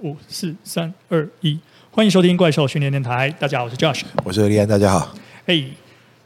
五四三二一，欢迎收听怪兽训练电台。大家好，我是 Josh，我是李安，大家好。哎，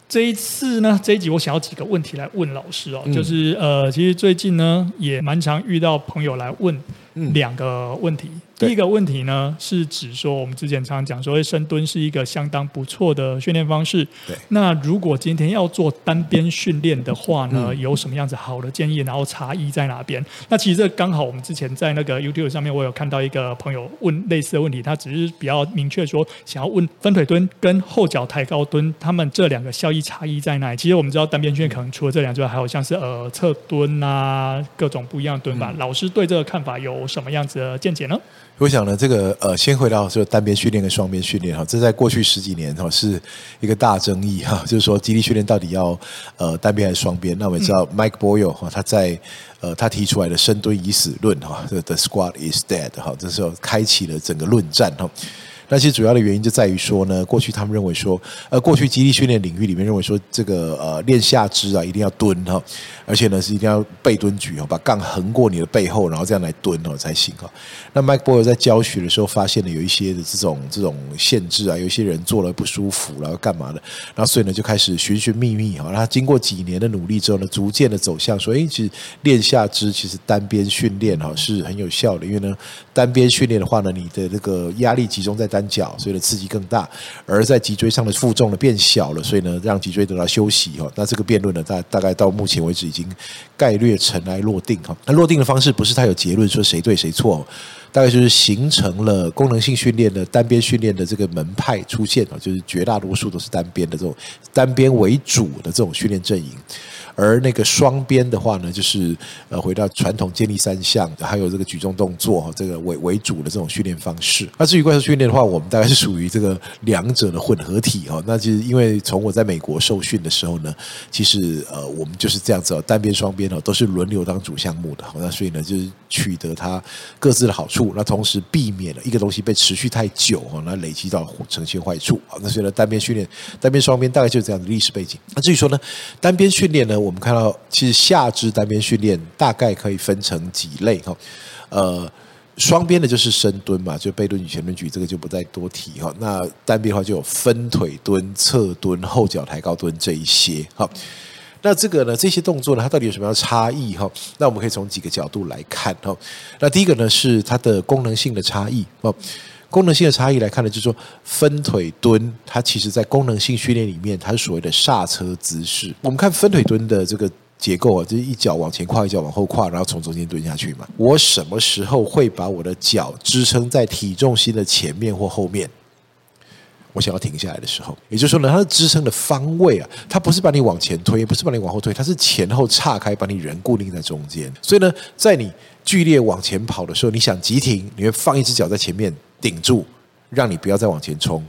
这一次呢，这一集我想要几个问题来问老师哦，嗯、就是呃，其实最近呢也蛮常遇到朋友来问两个问题。嗯第一个问题呢，是指说我们之前常常讲说，深蹲是一个相当不错的训练方式。对。那如果今天要做单边训练的话呢，嗯、有什么样子好的建议？然后差异在哪边？那其实这刚好我们之前在那个 YouTube 上面，我有看到一个朋友问类似的问题，他只是比较明确说，想要问分腿蹲跟后脚抬高蹲，他们这两个效益差异在哪里？其实我们知道单边训练可能除了这两之外，还有像是呃侧蹲啊，各种不一样的蹲法。嗯、老师对这个看法有什么样子的见解呢？我想呢，这个呃，先回到说单边训练跟双边训练哈，这在过去十几年哈是一个大争议哈，就是说肌力训练到底要呃单边还是双边？那我们知道 Mike Boyle 哈，他在呃他提出来的深蹲已死论哈，这个 The Squat is dead 哈，这时候开启了整个论战哈。那其实主要的原因就在于说呢，过去他们认为说，呃，过去肌力训练领域里面认为说，这个呃练下肢啊一定要蹲哈，而且呢是一定要背蹲举哈，把杠横过你的背后，然后这样来蹲哦才行哈。那 Mike Boyle 在教学的时候发现了有一些的这种这种限制啊，有一些人做了不舒服，然后干嘛的，然后所以呢就开始寻寻觅觅哈。然后经过几年的努力之后呢，逐渐的走向说，哎，其实练下肢其实单边训练哈是很有效的，因为呢单边训练的话呢，你的这个压力集中在单。脚，所以呢刺激更大，而在脊椎上的负重呢变小了，所以呢让脊椎得到休息哈。那这个辩论呢，大大概到目前为止已经概略尘埃落定哈。那落定的方式不是他有结论说谁对谁错，大概就是形成了功能性训练的单边训练的这个门派出现啊，就是绝大多数都是单边的这种单边为主的这种训练阵营。而那个双边的话呢，就是呃回到传统健力三项，还有这个举重动作这个为为主的这种训练方式。那至于怪兽训练的话，我们大概是属于这个两者的混合体哈。那就是因为从我在美国受训的时候呢，其实呃我们就是这样子哦，单边双边哦都是轮流当主项目的。那所以呢，就是取得它各自的好处，那同时避免了一个东西被持续太久哈，那累积到呈现坏处。那所以呢，单边训练、单边双边大概就是这样的历史背景。那至于说呢，单边训练呢？我们看到，其实下肢单边训练大概可以分成几类哈，呃，双边的就是深蹲嘛，就背蹲举、前蹲举，这个就不再多提哈。那单边的话就有分腿蹲、侧蹲、后脚抬高蹲这一些哈。那这个呢，这些动作呢，它到底有什么样的差异哈？那我们可以从几个角度来看哈。那第一个呢是它的功能性的差异哦。功能性的差异来看呢，就是说分腿蹲，它其实在功能性训练里面，它是所谓的刹车姿势。我们看分腿蹲的这个结构啊，就是一脚往前跨，一脚往后跨，然后从中间蹲下去嘛。我什么时候会把我的脚支撑在体重心的前面或后面？我想要停下来的时候，也就是说呢，它的支撑的方位啊，它不是把你往前推，不是把你往后推，它是前后岔开，把你人固定在中间。所以呢，在你剧烈往前跑的时候，你想急停，你会放一只脚在前面。顶住，让你不要再往前冲。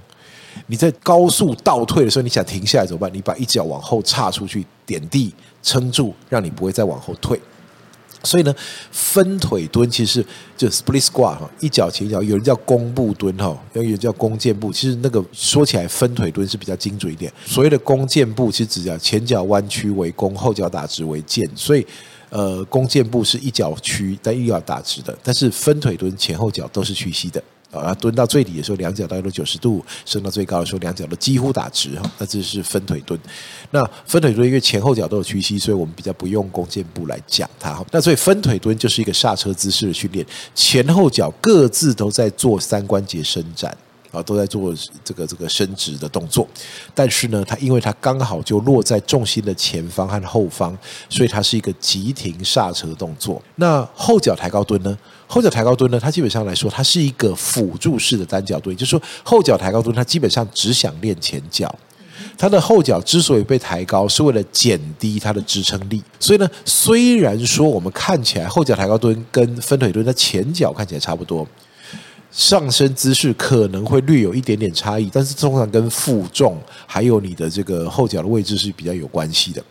你在高速倒退的时候，你想停下来怎么办？你把一脚往后岔出去，点地撑住，让你不会再往后退。所以呢，分腿蹲其实是就 split squat 哈，一脚前脚，有人叫弓步蹲哈，有人叫弓箭步。其实那个说起来，分腿蹲是比较精准一点。所谓的弓箭步，其实指叫前脚弯曲为弓，后脚打直为箭。所以，呃，弓箭步是一脚屈，但又要打直的。但是分腿蹲前后脚都是屈膝的。啊，蹲到最底的时候，两脚大概都九十度；升到最高的时候，两脚都几乎打直哈。那这是分腿蹲。那分腿蹲因为前后脚都有屈膝，所以我们比较不用弓箭步来讲它哈。那所以分腿蹲就是一个刹车姿势的训练，前后脚各自都在做三关节伸展。啊，都在做这个这个伸直的动作，但是呢，它因为它刚好就落在重心的前方和后方，所以它是一个急停刹车动作。那后脚抬高蹲呢？后脚抬高蹲呢？它基本上来说，它是一个辅助式的单脚蹲，就是说后脚抬高蹲，它基本上只想练前脚。它的后脚之所以被抬高，是为了减低它的支撑力。所以呢，虽然说我们看起来后脚抬高蹲跟分腿蹲的前脚看起来差不多。上身姿势可能会略有一点点差异，但是通常跟负重还有你的这个后脚的位置是比较有关系的。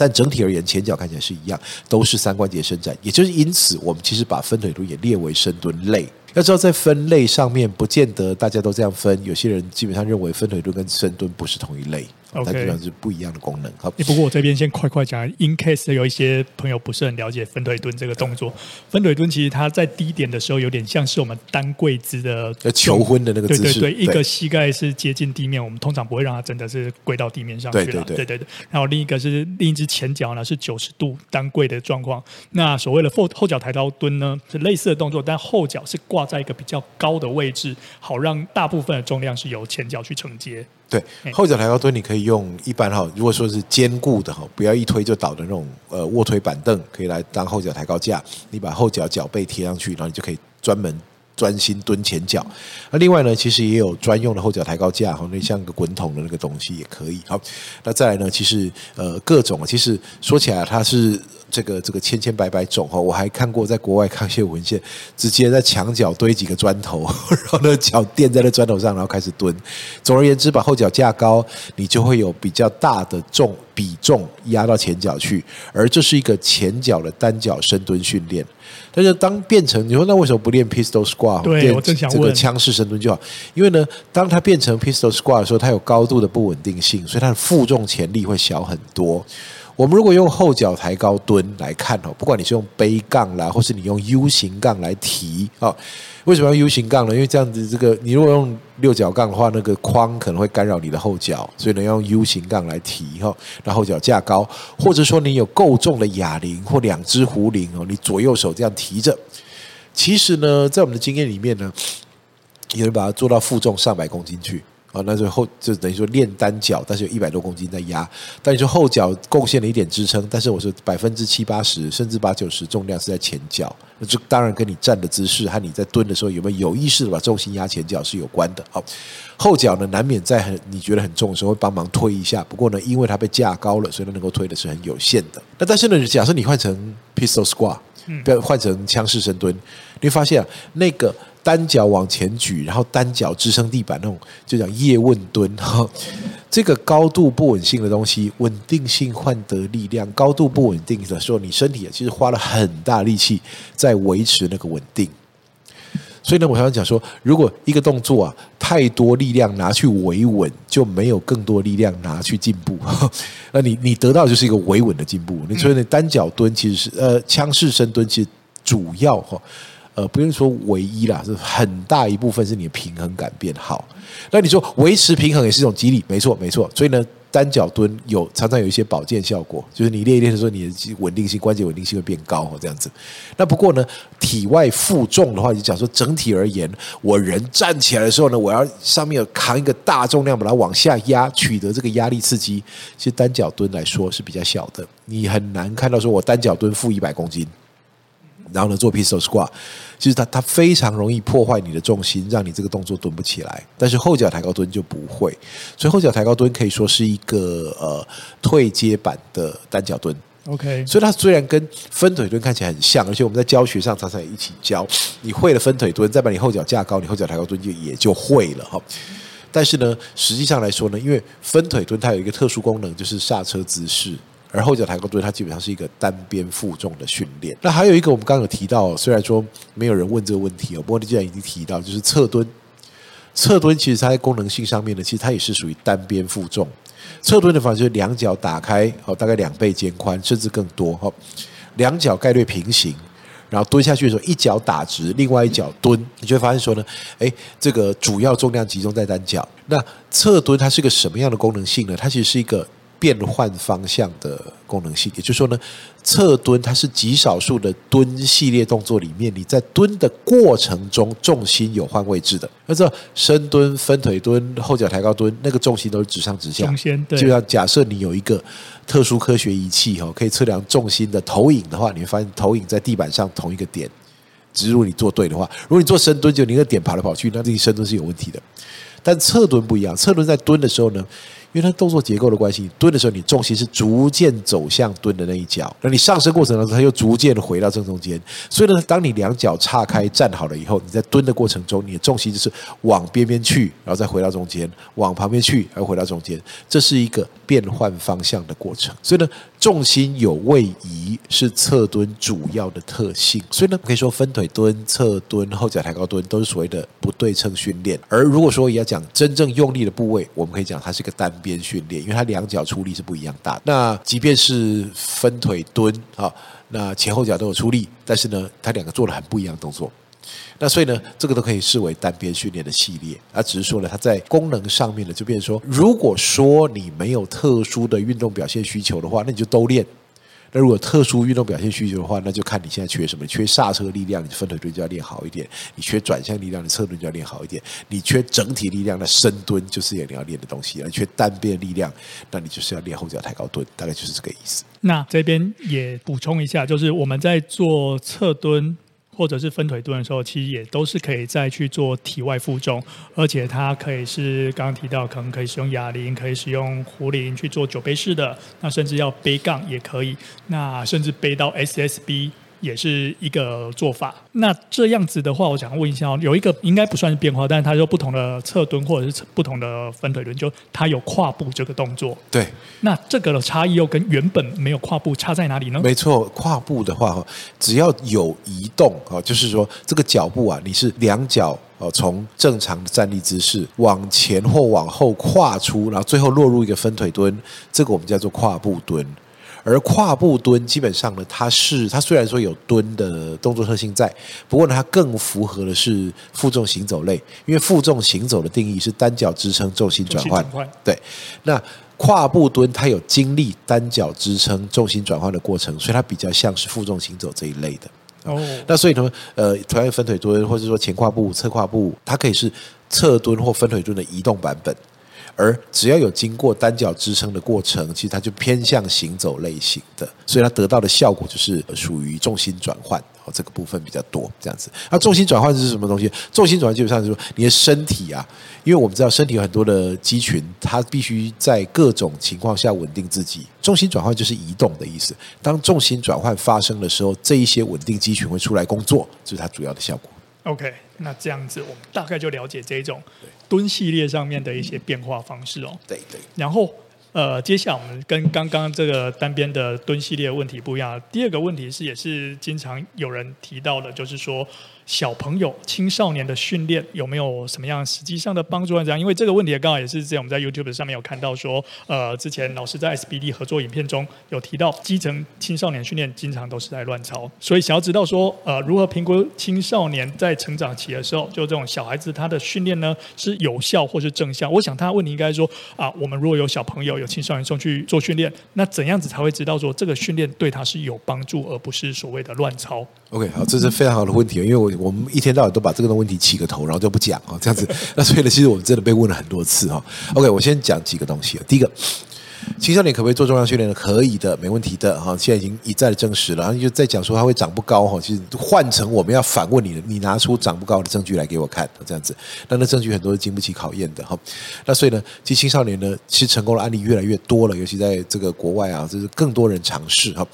但整体而言，前脚看起来是一样，都是三关节伸展。也就是因此，我们其实把分腿蹲也列为深蹲类。要知道，在分类上面，不见得大家都这样分。有些人基本上认为分腿蹲跟深蹲不是同一类。OK，它基本上是不一样的功能。好，不过我这边先快快讲，in case 有一些朋友不是很了解分腿蹲这个动作。分腿蹲其实它在低点的时候有点像是我们单跪姿的求婚的那个姿势，对对对，一个膝盖是接近地面，我们通常不会让它真的是跪到地面上去了。对对对，对对对。然后另一个是另一只前脚呢是九十度单跪的状况。那所谓的后后脚抬高蹲呢是类似的动作，但后脚是挂在一个比较高的位置，好让大部分的重量是由前脚去承接。对，后脚抬高蹲你可以用一般哈，如果说是坚固的哈，不要一推就倒的那种呃卧推板凳，可以来当后脚抬高架。你把后脚脚背贴上去，然后你就可以专门专心蹲前脚。那另外呢，其实也有专用的后脚抬高架哈，那像个滚筒的那个东西也可以。好，那再来呢，其实呃各种，其实说起来它是。这个这个千千百百种哈，我还看过在国外看一些文献，直接在墙角堆几个砖头，然后呢脚垫在那砖头上，然后开始蹲。总而言之，把后脚架高，你就会有比较大的重比重压到前脚去，而这是一个前脚的单脚深蹲训练。但是当变成你说那为什么不练 pistol squat？对，我正想问这个枪式深蹲就好，因为呢，当它变成 pistol squat 的时候，它有高度的不稳定性，所以它的负重潜力会小很多。我们如果用后脚抬高蹲来看哦，不管你是用背杠啦，或是你用 U 型杠来提啊，为什么要 U 型杠呢？因为这样子，这个你如果用六角杠的话，那个框可能会干扰你的后脚，所以呢，要用 U 型杠来提哈，然后脚架高，或者说你有够重的哑铃或两只壶铃哦，你左右手这样提着，其实呢，在我们的经验里面呢，有人把它做到负重上百公斤去。啊，那就后就等于说练单脚，但是有一百多公斤在压。但你说后脚贡献了一点支撑，但是我说百分之七八十甚至八九十重量是在前脚，那这当然跟你站的姿势和你在蹲的时候有没有有意识的把重心压前脚是有关的。好，后脚呢难免在很你觉得很重的时候会帮忙推一下，不过呢，因为它被架高了，所以它能够推的是很有限的。那但是呢，假设你换成 pistol squat，不要换成枪式深蹲，你会发现啊，那个。单脚往前举，然后单脚支撑地板那种，就叫叶问蹲哈。这个高度不稳性的东西，稳定性换得力量。高度不稳定的时候，你身体其实花了很大力气在维持那个稳定。所以呢，我想讲说，如果一个动作啊，太多力量拿去维稳，就没有更多力量拿去进步。那你你得到就是一个维稳的进步。你所以呢，单脚蹲其实是呃，枪式深蹲其实主要哈。呃，不用说唯一啦，是很大一部分是你的平衡感变好。那你说维持平衡也是一种激励，没错没错。所以呢，单脚蹲有常常有一些保健效果，就是你练一练的时候，你的稳定性、关节稳定性会变高，这样子。那不过呢，体外负重的话，你讲说整体而言，我人站起来的时候呢，我要上面有扛一个大重量把它往下压，取得这个压力刺激。其实单脚蹲来说是比较小的，你很难看到说我单脚蹲负一百公斤。然后呢，做 pistol squat，其实它它非常容易破坏你的重心，让你这个动作蹲不起来。但是后脚抬高蹲就不会，所以后脚抬高蹲可以说是一个呃退阶版的单脚蹲。OK，所以它虽然跟分腿蹲看起来很像，而且我们在教学上常常也一起教。你会了分腿蹲，再把你后脚架高，你后脚抬高蹲就也就会了哈。但是呢，实际上来说呢，因为分腿蹲它有一个特殊功能，就是刹车姿势。而后脚抬高蹲，它基本上是一个单边负重的训练。那还有一个，我们刚刚有提到，虽然说没有人问这个问题哦，不过你既然已经提到，就是侧蹲。侧蹲其实它在功能性上面呢，其实它也是属于单边负重。侧蹲的方式就是两脚打开，哦，大概两倍肩宽，甚至更多，哈，两脚概略平行，然后蹲下去的时候，一脚打直，另外一脚蹲，你就会发现说呢，诶，这个主要重量集中在单脚。那侧蹲它是个什么样的功能性呢？它其实是一个。变换方向的功能性，也就是说呢，侧蹲它是极少数的蹲系列动作里面，你在蹲的过程中重心有换位置的。那这深蹲、分腿蹲、后脚抬高蹲，那个重心都是直上直下。就像假设你有一个特殊科学仪器哈，可以测量重心的投影的话，你会发现投影在地板上同一个点。只是如果你做对的话，如果你做深蹲就你那个点跑来跑去，那这个深蹲是有问题的。但侧蹲不一样，侧蹲在蹲的时候呢，因为它动作结构的关系，蹲的时候，你重心是逐渐走向蹲的那一脚，那你上升过程当中，它又逐渐回到正中间。所以呢，当你两脚岔开站好了以后，你在蹲的过程中，你的重心就是往边边去，然后再回到中间，往旁边去，然后回到中间，这是一个变换方向的过程。所以呢，重心有位移是侧蹲主要的特性。所以呢，可以说分腿蹲、侧蹲、后脚抬高蹲都是所谓的不对称训练。而如果说也要讲真正用力的部位，我们可以讲它是一个单边训练，因为它两脚出力是不一样大。那即便是分腿蹲啊，那前后脚都有出力，但是呢，它两个做了很不一样的动作。那所以呢，这个都可以视为单边训练的系列，那只是说呢，它在功能上面呢，就变成说，如果说你没有特殊的运动表现需求的话，那你就都练。那如果特殊运动表现需求的话，那就看你现在缺什么。缺刹车力量，你分腿蹲就要练好一点；你缺转向力量，你侧蹲就要练好一点；你缺整体力量，那深蹲就是你要练的东西；你缺单边力量，那你就是要练后脚抬高蹲，大概就是这个意思。那这边也补充一下，就是我们在做侧蹲。或者是分腿蹲的时候，其实也都是可以再去做体外负重，而且它可以是刚刚提到，可能可以使用哑铃，可以使用壶铃去做酒杯式的，那甚至要背杠也可以，那甚至背到 SSB。也是一个做法。那这样子的话，我想问一下，有一个应该不算是变化，但是它就不同的侧蹲或者是不同的分腿蹲，就它有跨步这个动作。对。那这个的差异又跟原本没有跨步差在哪里呢？没错，跨步的话，只要有移动啊，就是说这个脚步啊，你是两脚哦从正常的站立姿势往前或往后跨出，然后最后落入一个分腿蹲，这个我们叫做跨步蹲。而跨步蹲基本上呢，它是它虽然说有蹲的动作特性在，不过呢，它更符合的是负重行走类，因为负重行走的定义是单脚支撑重心转换。对，那跨步蹲它有经历单脚支撑重心转换的过程，所以它比较像是负重行走这一类的。哦，那所以呢，呃，同样分腿蹲或者说前跨步、侧跨步，它可以是侧蹲或分腿蹲的移动版本。而只要有经过单脚支撑的过程，其实它就偏向行走类型的，所以它得到的效果就是属于重心转换哦，这个部分比较多这样子。那重心转换是什么东西？重心转换基本上就是说你的身体啊，因为我们知道身体有很多的肌群，它必须在各种情况下稳定自己。重心转换就是移动的意思。当重心转换发生的时候，这一些稳定肌群会出来工作，这是它主要的效果。OK，那这样子我们大概就了解这种蹲系列上面的一些变化方式哦。对对。然后呃，接下来我们跟刚刚这个单边的蹲系列问题不一样。第二个问题是，也是经常有人提到的，就是说。小朋友、青少年的训练有没有什么样实际上的帮助？这样，因为这个问题刚好也是之前我们在 YouTube 上面有看到说，呃，之前老师在 SBD 合作影片中有提到，基层青少年训练经常都是在乱操，所以想要知道说，呃，如何评估青少年在成长期的时候，就这种小孩子他的训练呢是有效或是正向？我想他问题应该说，啊，我们如果有小朋友、有青少年送去做训练，那怎样子才会知道说这个训练对他是有帮助，而不是所谓的乱操？OK，好，这是非常好的问题，因为我我们一天到晚都把这个问题起个头，然后就不讲啊，这样子。那所以呢，其实我们真的被问了很多次哈。OK，我先讲几个东西。第一个，青少年可不可以做重量训练呢？可以的，没问题的哈。现在已经一再的证实了，然后就在讲说他会长不高哈。其实换成我们要反问你，你拿出长不高的证据来给我看，这样子。那那证据很多是经不起考验的哈。那所以呢，其实青少年呢，其实成功的案例越来越多了，尤其在这个国外啊，就是更多人尝试哈。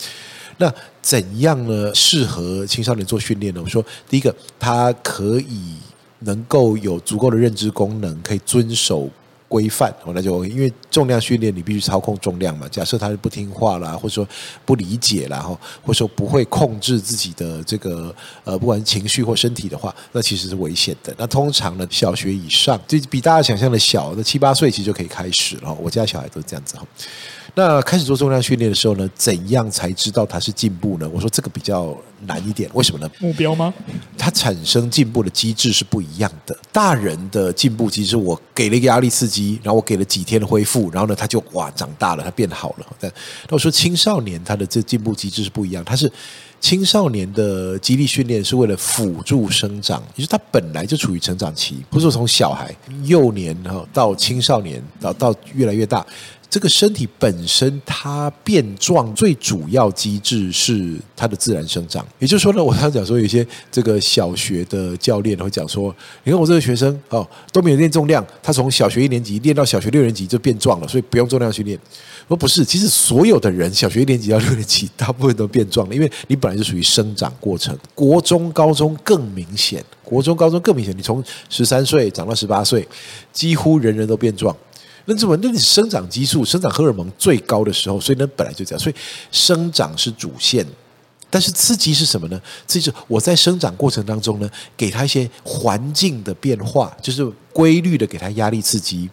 那怎样呢？适合青少年做训练呢？我说，第一个，他可以能够有足够的认知功能，可以遵守规范。那就因为重量训练，你必须操控重量嘛。假设他是不听话啦，或者说不理解啦，或者说不会控制自己的这个呃，不管是情绪或身体的话，那其实是危险的。那通常呢，小学以上，就比大家想象的小，那七八岁其实就可以开始了。我家小孩都是这样子哈。那开始做重量训练的时候呢，怎样才知道它是进步呢？我说这个比较难一点，为什么呢？目标吗？它产生进步的机制是不一样的。大人的进步机制，我给了一个压力刺激，然后我给了几天的恢复，然后呢，他就哇长大了，他变好了。但那我说青少年他的这进步机制是不一样，他是青少年的激励训练是为了辅助生长，也就是他本来就处于成长期，不是说从小孩幼年哈到青少年到到越来越大。这个身体本身它变壮，最主要机制是它的自然生长。也就是说呢，我刚讲说，有些这个小学的教练会讲说，你看我这个学生哦都没有练重量，他从小学一年级练到小学六年级就变壮了，所以不用重量训练。说不是，其实所有的人小学一年级到六年级，大部分都变壮了，因为你本来就属于生长过程。国中、高中更明显，国中、高中更明显，你从十三岁长到十八岁，几乎人人都变壮。那怎么？那你生长激素、生长荷尔蒙最高的时候，所以呢，本来就这样。所以生长是主线，但是刺激是什么呢？刺激是我在生长过程当中呢，给他一些环境的变化，就是规律的给他压力刺激。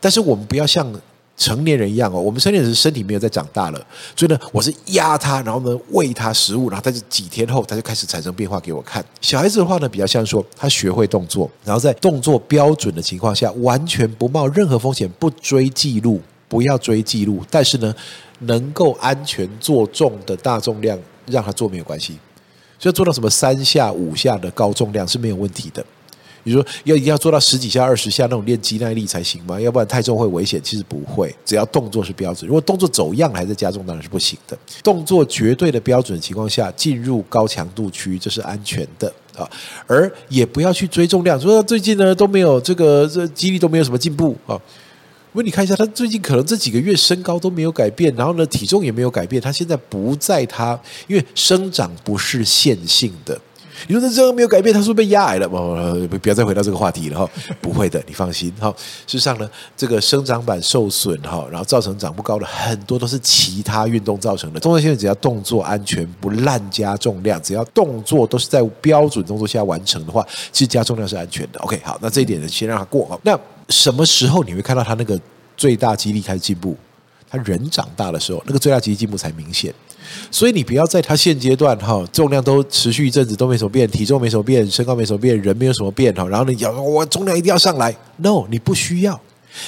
但是我们不要像成年人一样哦。我们成年人身体没有在长大了，所以呢，我是压他，然后呢喂他食物，然后他就几天后他就开始产生变化给我看。小孩子的话呢，比较像说他学会动作，然后在动作标准的情况下，完全不冒任何风险，不追记录，不要追记录，但是呢，能够安全做重的大重量让他做没有关系。所以做到什么三下五下的高重量是没有问题的。比如说要一定要做到十几下、二十下那种练肌耐力才行吗？要不然太重会危险。其实不会，只要动作是标准。如果动作走样还在加重，当然是不行的。动作绝对的标准情况下，进入高强度区，这是安全的啊。而也不要去追重量，说最近呢都没有这个这肌力都没有什么进步啊。因为你看一下，他最近可能这几个月身高都没有改变，然后呢体重也没有改变。他现在不在他，因为生长不是线性的。你说他这个没有改变，他是不是被压矮了？不，不要再回到这个话题了哈。不会的，你放心哈。事实上呢，这个生长板受损哈，然后造成长不高的很多都是其他运动造成的。动作现在只要动作安全，不滥加重量，只要动作都是在标准动作下完成的话，其实加重量是安全的。OK，好，那这一点呢，先让他过哈。那什么时候你会看到他那个最大肌力开始进步？他人长大的时候，那个最大肌力进步才明显。所以你不要在他现阶段哈，重量都持续一阵子都没什么变，体重没什么变，身高没什么变，人没有什么变哈，然后你讲我重量一定要上来，no，你不需要，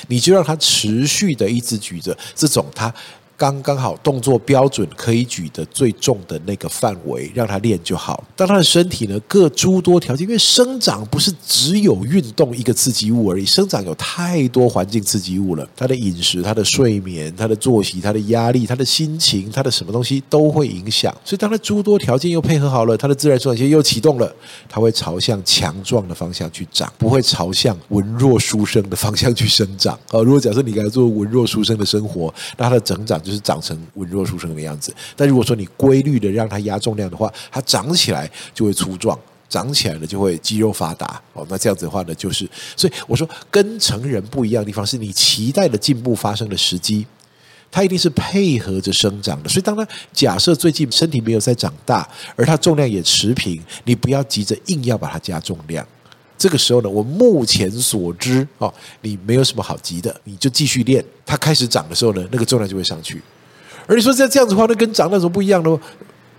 你就让他持续的一直举着这种他。刚刚好动作标准可以举的最重的那个范围，让他练就好。当他的身体呢，各诸多条件，因为生长不是只有运动一个刺激物而已，生长有太多环境刺激物了。他的饮食、他的睡眠、他的作息、他的压力、他的心情、他的什么东西都会影响。所以，当他诸多条件又配合好了，他的自然生长线又启动了，他会朝向强壮的方向去长，不会朝向文弱书生的方向去生长。好，如果假设你给他做文弱书生的生活，那他的成长就。就是长成文弱书生的样子，但如果说你规律的让它压重量的话，它长起来就会粗壮，长起来了就会肌肉发达哦。那这样子的话呢，就是所以我说跟成人不一样的地方是你期待的进步发生的时机，它一定是配合着生长的。所以当他假设最近身体没有在长大，而他重量也持平，你不要急着硬要把它加重量。这个时候呢，我目前所知哦，你没有什么好急的，你就继续练。它开始涨的时候呢，那个重量就会上去。而你说这这样子的话，那跟涨那时候不一样喽。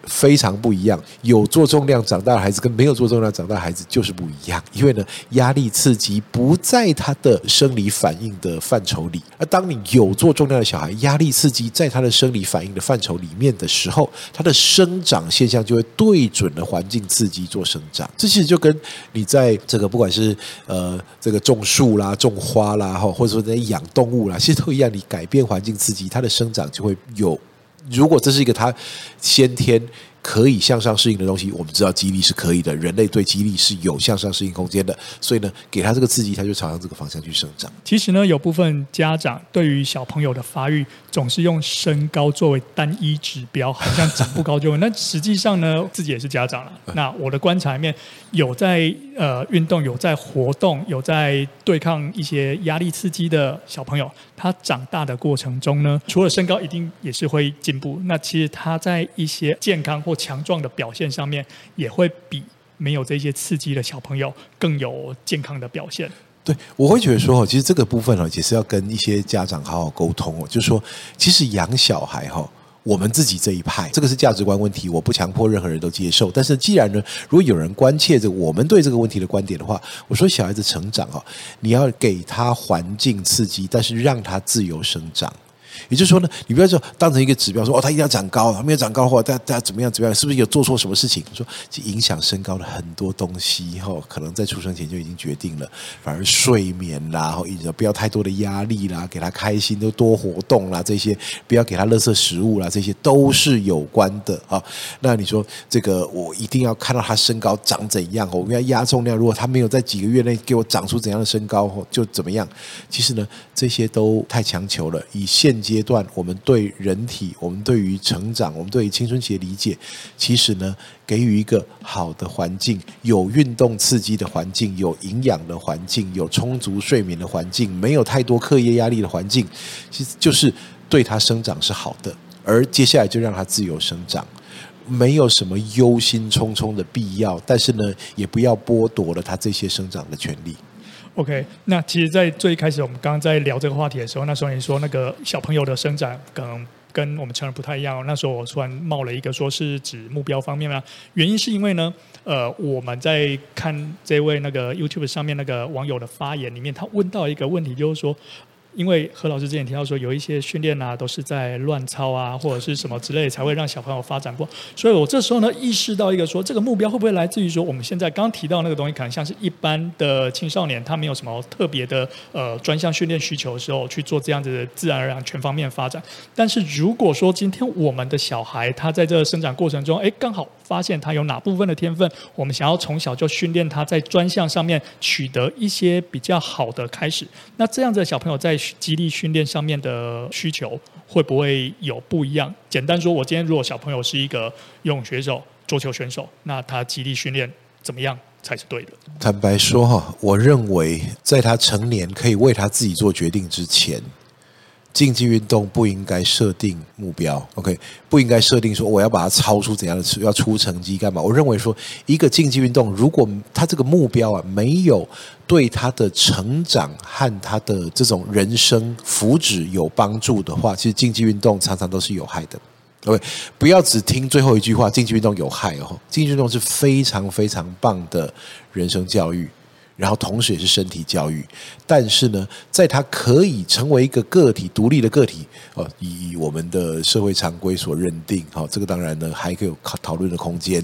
非常不一样，有做重量长大的孩子跟没有做重量长大的孩子就是不一样。因为呢，压力刺激不在他的生理反应的范畴里。而当你有做重量的小孩，压力刺激在他的生理反应的范畴里面的时候，他的生长现象就会对准了环境刺激做生长。这其实就跟你在这个不管是呃这个种树啦、种花啦，哈，或者说在养动物啦，其实都一样。你改变环境刺激，它的生长就会有。如果这是一个他先天可以向上适应的东西，我们知道激励是可以的，人类对激励是有向上适应空间的，所以呢，给他这个刺激，他就朝向这个方向去生长。其实呢，有部分家长对于小朋友的发育，总是用身高作为单一指标，好像长不高就问。那实际上呢，自己也是家长了。那我的观察里面，有在呃运动、有在活动、有在对抗一些压力刺激的小朋友。他长大的过程中呢，除了身高一定也是会进步，那其实他在一些健康或强壮的表现上面，也会比没有这些刺激的小朋友更有健康的表现。对，我会觉得说，其实这个部分也是要跟一些家长好好沟通哦，就是说，其实养小孩哈。我们自己这一派，这个是价值观问题，我不强迫任何人都接受。但是既然呢，如果有人关切着我们对这个问题的观点的话，我说小孩子成长啊，你要给他环境刺激，但是让他自由生长。也就是说呢，你不要说当成一个指标说，哦，他一定要长高，他没有长高的话，他他怎么样怎么样，是不是有做错什么事情？说影响身高的很多东西，哈，可能在出生前就已经决定了。反而睡眠啦，然后不要太多的压力啦，给他开心，都多活动啦，这些不要给他垃圾食物啦，这些都是有关的啊。那你说这个，我一定要看到他身高长怎样？我们要压重量，如果他没有在几个月内给我长出怎样的身高，就怎么样？其实呢，这些都太强求了。以现阶段，我们对人体，我们对于成长，我们对于青春期的理解，其实呢，给予一个好的环境，有运动刺激的环境，有营养的环境，有充足睡眠的环境，没有太多课业压力的环境，其实就是对他生长是好的。而接下来就让他自由生长，没有什么忧心忡忡的必要，但是呢，也不要剥夺了他这些生长的权利。OK，那其实，在最开始我们刚刚在聊这个话题的时候，那时候你说那个小朋友的生长可能跟我们成人不太一样。那时候我突然冒了一个，说是指目标方面嘛，原因是因为呢，呃，我们在看这位那个 YouTube 上面那个网友的发言里面，他问到一个问题，就是说。因为何老师之前提到说，有一些训练啊，都是在乱操啊，或者是什么之类，才会让小朋友发展不好。所以我这时候呢，意识到一个说，这个目标会不会来自于说，我们现在刚提到那个东西，可能像是一般的青少年，他没有什么特别的呃专项训练需求的时候，去做这样子的自然而然全方面发展。但是如果说今天我们的小孩他在这个生长过程中，哎，刚好发现他有哪部分的天分，我们想要从小就训练他在专项上面取得一些比较好的开始，那这样子的小朋友在激励训练上面的需求会不会有不一样？简单说，我今天如果小朋友是一个游泳选手、桌球选手，那他激励训练怎么样才是对的？坦白说哈，我认为在他成年可以为他自己做决定之前。竞技运动不应该设定目标，OK？不应该设定说我要把它超出怎样的，要出成绩干嘛？我认为说，一个竞技运动，如果他这个目标啊没有对他的成长和他的这种人生福祉有帮助的话，其实竞技运动常常都是有害的。OK？不要只听最后一句话，竞技运动有害哦。竞技运动是非常非常棒的人生教育。然后同时也是身体教育，但是呢，在他可以成为一个个体独立的个体哦，以我们的社会常规所认定，好，这个当然呢还可以有讨论的空间。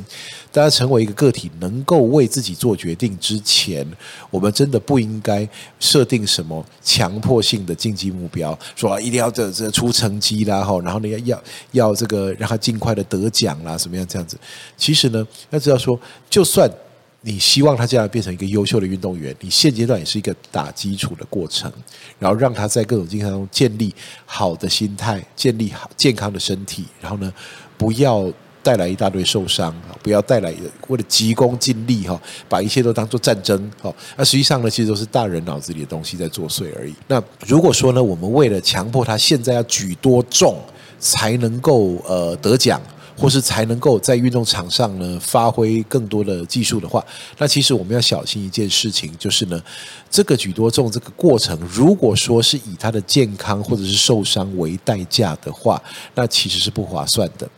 大家成为一个个体，能够为自己做决定之前，我们真的不应该设定什么强迫性的竞技目标，说一定要这这出成绩啦，哈，然后呢要要要这个让他尽快的得奖啦，什么样这样子？其实呢，要知道说，就算。你希望他将来变成一个优秀的运动员，你现阶段也是一个打基础的过程，然后让他在各种竞赛中建立好的心态，建立好健康的身体，然后呢，不要带来一大堆受伤，不要带来为了急功近利哈，把一切都当做战争哈，那实际上呢，其实都是大人脑子里的东西在作祟而已。那如果说呢，我们为了强迫他现在要举多重才能够呃得奖。或是才能够在运动场上呢发挥更多的技术的话，那其实我们要小心一件事情，就是呢，这个举多重这个过程，如果说是以他的健康或者是受伤为代价的话，那其实是不划算的。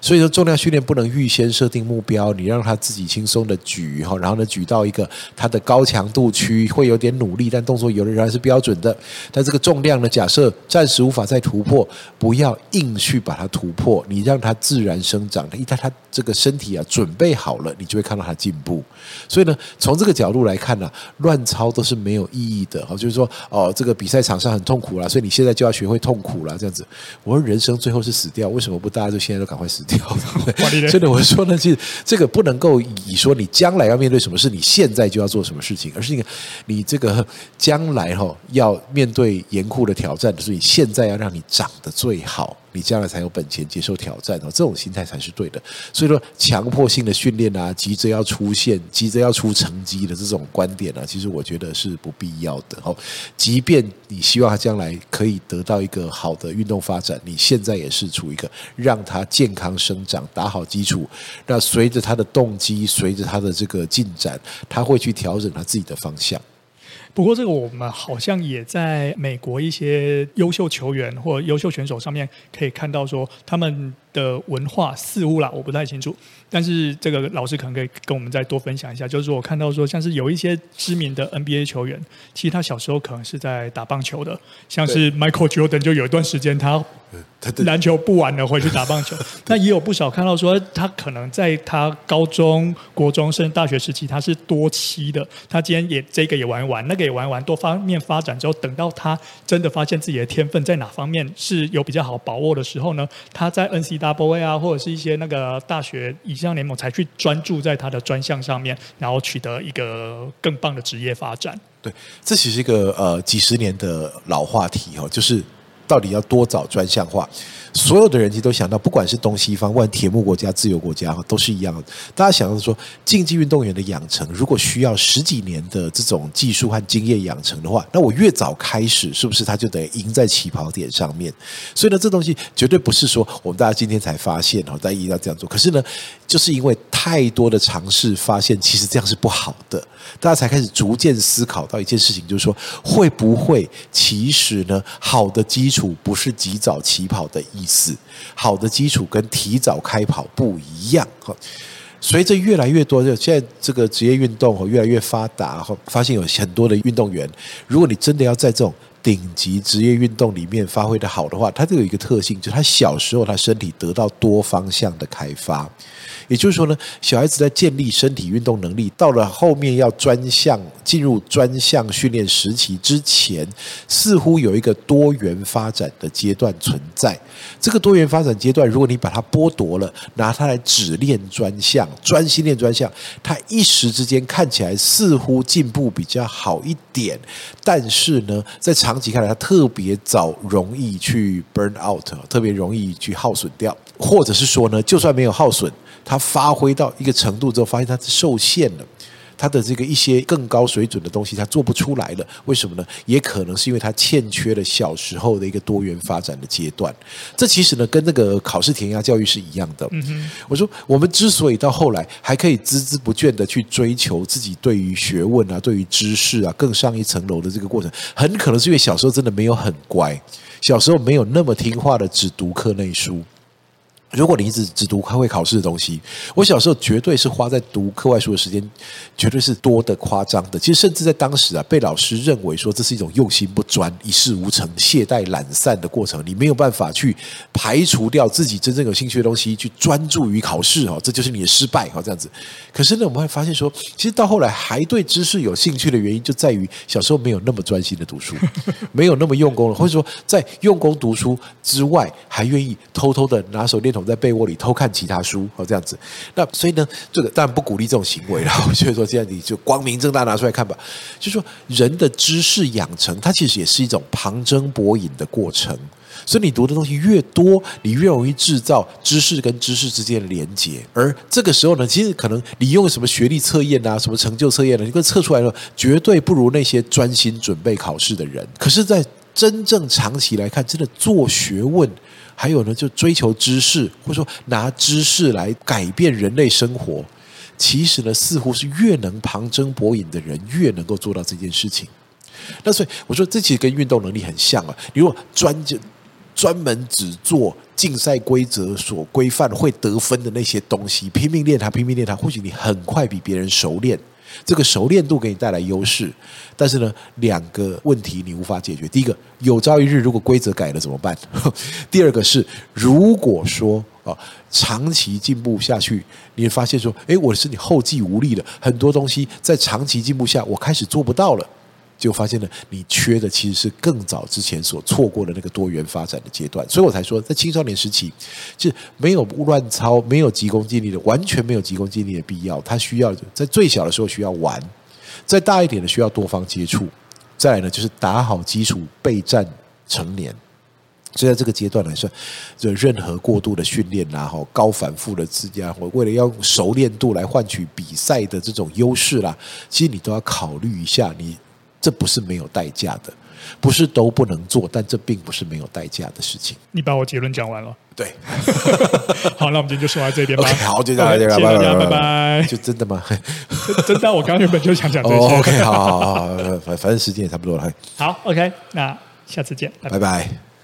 所以说，重量训练不能预先设定目标，你让他自己轻松的举哈，然后呢举到一个他的高强度区，会有点努力，但动作有的仍然是标准的。但这个重量呢，假设暂时无法再突破，不要硬去把它突破，你让它自然生长。一旦他这个身体啊准备好了，你就会看到他进步。所以呢，从这个角度来看呢、乱操都是没有意义的。哦，就是说哦，这个比赛场上很痛苦啦，所以你现在就要学会痛苦啦。这样子。我说人生最后是死掉，为什么不大家就现在都赶快死掉？所以我说呢，其实这个不能够以说你将来要面对什么事，你现在就要做什么事情，而是一个你这个将来哈要面对严酷的挑战，所以现在要让你长得最好。你将来才有本钱接受挑战哦，这种心态才是对的。所以说，强迫性的训练啊，急着要出现、急着要出成绩的这种观点呢、啊，其实我觉得是不必要的哦。即便你希望他将来可以得到一个好的运动发展，你现在也是处一个让他健康生长、打好基础。那随着他的动机，随着他的这个进展，他会去调整他自己的方向。不过，这个我们好像也在美国一些优秀球员或优秀选手上面可以看到，说他们的文化似乎啦，我不太清楚。但是这个老师可能可以跟我们再多分享一下，就是说我看到说，像是有一些知名的 NBA 球员，其实他小时候可能是在打棒球的，像是 Michael Jordan 就有一段时间他。篮球不玩了，回去打棒球。那也有不少看到说，他可能在他高中、国中甚至大学时期，他是多期的。他今天也这个也玩一玩，那个也玩一玩，多方面发展之后，等到他真的发现自己的天分在哪方面是有比较好把握的时候呢，他在大 boy 啊，或者是一些那个大学以上联盟，才去专注在他的专项上面，然后取得一个更棒的职业发展。对，这其实是一个呃几十年的老话题哦，就是。到底要多早专项化？所有的人其实都想到，不管是东西方，不管铁幕国家、自由国家，都是一样的。大家想到说，竞技运动员的养成，如果需要十几年的这种技术和经验养成的话，那我越早开始，是不是他就得赢在起跑点上面？所以呢，这东西绝对不是说我们大家今天才发现哦，大家一定要这样做。可是呢，就是因为太多的尝试，发现其实这样是不好的，大家才开始逐渐思考到一件事情，就是说，会不会其实呢，好的基础不是及早起跑的意思？好的基础跟提早开跑不一样哈。随着越来越多，就现在这个职业运动越来越发达，发现有很多的运动员，如果你真的要在这种顶级职业运动里面发挥得好的话，他就有一个特性，就是他小时候他身体得到多方向的开发。也就是说呢，小孩子在建立身体运动能力，到了后面要专项进入专项训练时期之前，似乎有一个多元发展的阶段存在。这个多元发展阶段，如果你把它剥夺了，拿它来只练专项，专心练专项，它一时之间看起来似乎进步比较好一点，但是呢，在长期看来，它特别早容易去 burn out，特别容易去耗损掉，或者是说呢，就算没有耗损。他发挥到一个程度之后，发现他是受限了，他的这个一些更高水准的东西他做不出来了。为什么呢？也可能是因为他欠缺了小时候的一个多元发展的阶段。这其实呢，跟那个考试填鸭教育是一样的。我说，我们之所以到后来还可以孜孜不倦地去追求自己对于学问啊、对于知识啊更上一层楼的这个过程，很可能是因为小时候真的没有很乖，小时候没有那么听话的只读课内书。如果你一直只读会考试的东西，我小时候绝对是花在读课外书的时间，绝对是多的夸张的。其实甚至在当时啊，被老师认为说这是一种用心不专、一事无成、懈怠懒散的过程。你没有办法去排除掉自己真正有兴趣的东西，去专注于考试哦，这就是你的失败哦，这样子。可是呢，我们会发现说，其实到后来还对知识有兴趣的原因，就在于小时候没有那么专心的读书，没有那么用功了，或者说在用功读书之外，还愿意偷偷的拿手电筒在被窝里偷看其他书哦，这样子。那所以呢，这个当然不鼓励这种行为了。我觉得说，现在你就光明正大拿出来看吧。就说，人的知识养成，它其实也是一种旁征博引的过程。所以你读的东西越多，你越容易制造知识跟知识之间的连接。而这个时候呢，其实可能你用什么学历测验啊，什么成就测验呢，你跟测出来的绝对不如那些专心准备考试的人。可是，在真正长期来看，真的做学问，还有呢，就追求知识，或者说拿知识来改变人类生活，其实呢，似乎是越能旁征博引的人，越能够做到这件事情。那所以我说，这其实跟运动能力很像啊。你如果专就专门只做竞赛规则所规范会得分的那些东西，拼命练它，拼命练它，或许你很快比别人熟练，这个熟练度给你带来优势。但是呢，两个问题你无法解决。第一个，有朝一日如果规则改了怎么办？第二个是，如果说啊长期进步下去，你会发现说，诶，我的身体后继无力了，很多东西在长期进步下，我开始做不到了。就发现了，你缺的其实是更早之前所错过的那个多元发展的阶段，所以我才说，在青少年时期，是没有乱操、没有急功近利的，完全没有急功近利的必要。他需要在最小的时候需要玩，再大一点的需要多方接触，再来呢就是打好基础备战成年。所以在这个阶段来说，就任何过度的训练啦，哈，高反复的自家或为了要熟练度来换取比赛的这种优势啦，其实你都要考虑一下你。这不是没有代价的，不是都不能做，但这并不是没有代价的事情。你把我结论讲完了，对，好，那我们今天就说到这边吧。Okay, 好，就这样，谢谢大家，拜拜。就真的吗？真的，我刚原本就想讲这些。Oh, OK，好好好，反反正时间也差不多了。好，OK，那下次见，拜拜。拜拜。